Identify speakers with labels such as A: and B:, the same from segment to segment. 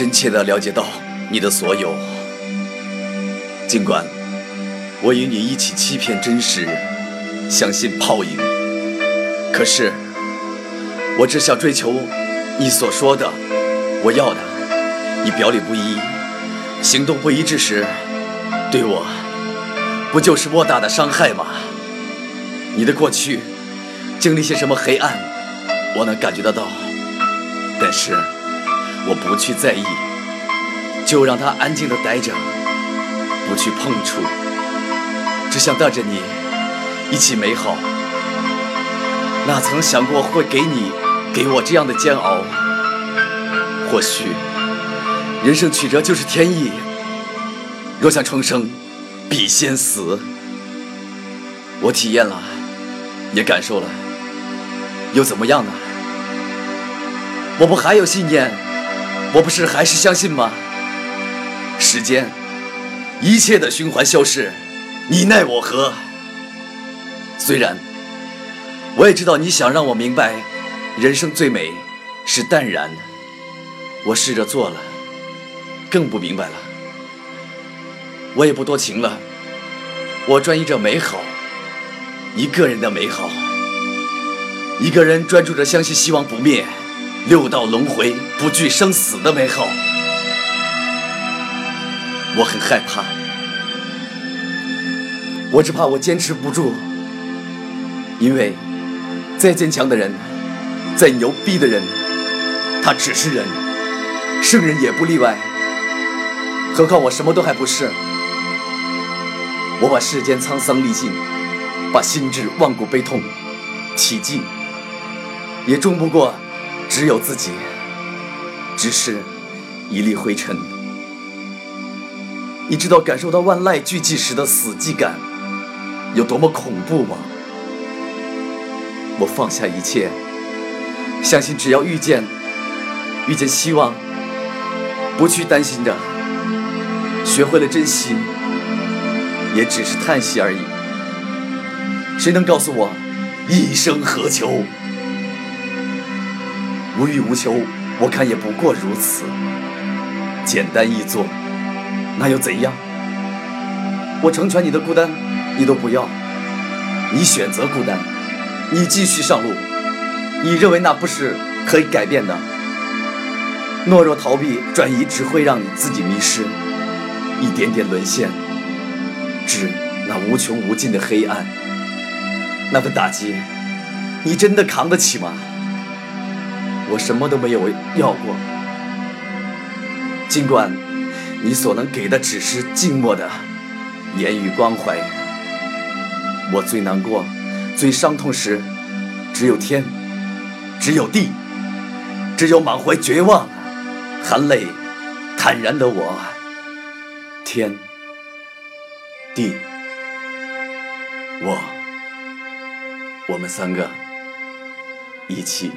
A: 真切地了解到你的所有。尽管我与你一起欺骗真实，相信泡影，可是我只想追求你所说的我要的。你表里不一，行动不一致时，对我不就是莫大的伤害吗？你的过去经历些什么黑暗，我能感觉得到，但是我不去在意，就让它安静地待着。不去碰触，只想带着你一起美好。哪曾想过会给你给我这样的煎熬？或许人生曲折就是天意。若想重生，必先死。我体验了，也感受了，又怎么样呢？我不还有信念？我不是还是相信吗？时间。一切的循环消逝，你奈我何？虽然我也知道你想让我明白，人生最美是淡然。我试着做了，更不明白了。我也不多情了，我专一着美好，一个人的美好，一个人专注着相信希望不灭，六道轮回不惧生死的美好。我很害怕，我只怕我坚持不住，因为再坚强的人，再牛逼的人，他只是人，圣人也不例外。何况我什么都还不是，我把世间沧桑历尽，把心智万古悲痛体尽，也终不过只有自己，只是一粒灰尘。你知道感受到万籁俱寂时的死寂感有多么恐怖吗？我放下一切，相信只要遇见，遇见希望，不去担心着，学会了珍惜，也只是叹息而已。谁能告诉我，一生何求？无欲无求，我看也不过如此，简单易做。那又怎样？我成全你的孤单，你都不要。你选择孤单，你继续上路。你认为那不是可以改变的？懦弱逃避转移，只会让你自己迷失，一点点沦陷，至那无穷无尽的黑暗。那份打击，你真的扛得起吗？我什么都没有要过，尽管。你所能给的只是静默的言语关怀。我最难过、最伤痛时，只有天，只有地，只有满怀绝望、含泪坦然的我。天，地，我，我们三个一起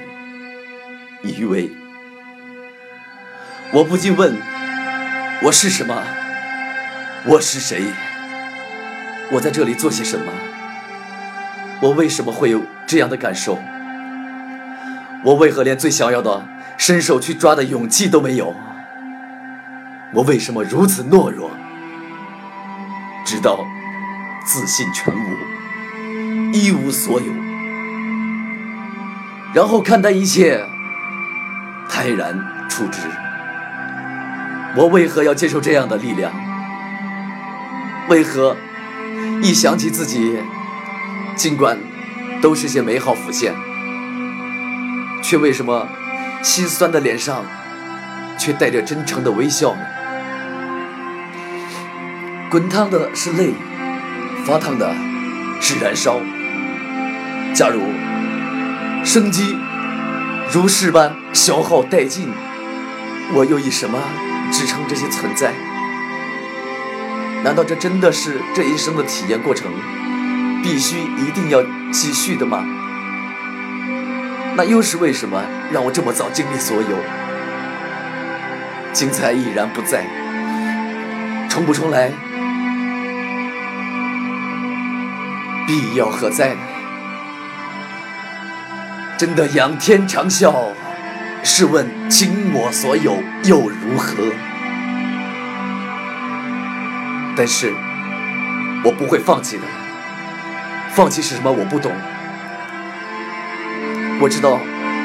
A: 依偎。我不禁问。我是什么？我是谁？我在这里做些什么？我为什么会有这样的感受？我为何连最想要的伸手去抓的勇气都没有？我为什么如此懦弱？直到自信全无，一无所有，然后看待一切，泰然处之。我为何要接受这样的力量？为何一想起自己，尽管都是些美好浮现，却为什么心酸的脸上却带着真诚的微笑？滚烫的是泪，发烫的是燃烧。假如生机如是般消耗殆尽，我又以什么？支撑这些存在，难道这真的是这一生的体验过程？必须一定要继续的吗？那又是为什么让我这么早经历所有？精彩已然不在，重不重来？必要何在呢？真的仰天长啸，试问倾我所有又如何？但是，我不会放弃的。放弃是什么？我不懂。我知道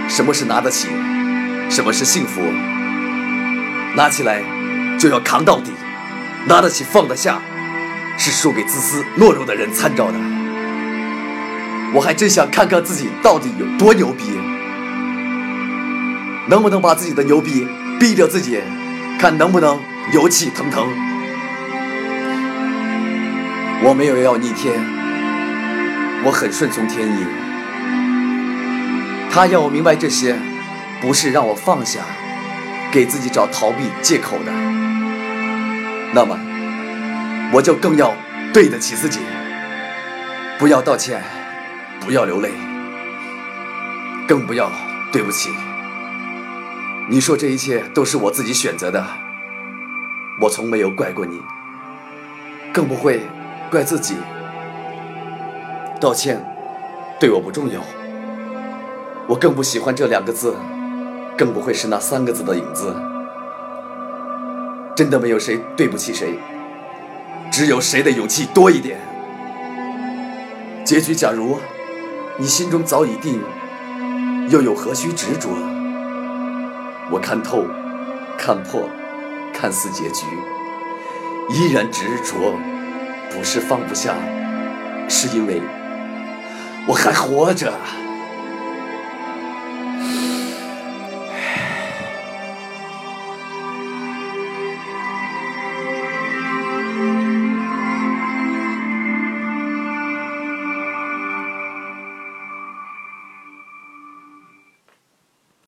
A: 什么是拿得起，什么是幸福。拿起来就要扛到底，拿得起放得下，是输给自私懦弱的人参照的。我还真想看看自己到底有多牛逼，能不能把自己的牛逼逼着自己，看能不能牛气腾腾。我没有要逆天，我很顺从天意。他要我明白这些，不是让我放下，给自己找逃避借口的。那么，我就更要对得起自己，不要道歉。不要流泪，更不要对不起。你说这一切都是我自己选择的，我从没有怪过你，更不会怪自己。道歉对我不重要，我更不喜欢这两个字，更不会是那三个字的影子。真的没有谁对不起谁，只有谁的勇气多一点。结局，假如。你心中早已定，又有何须执着？我看透，看破，看似结局，依然执着，不是放不下，是因为我还活着。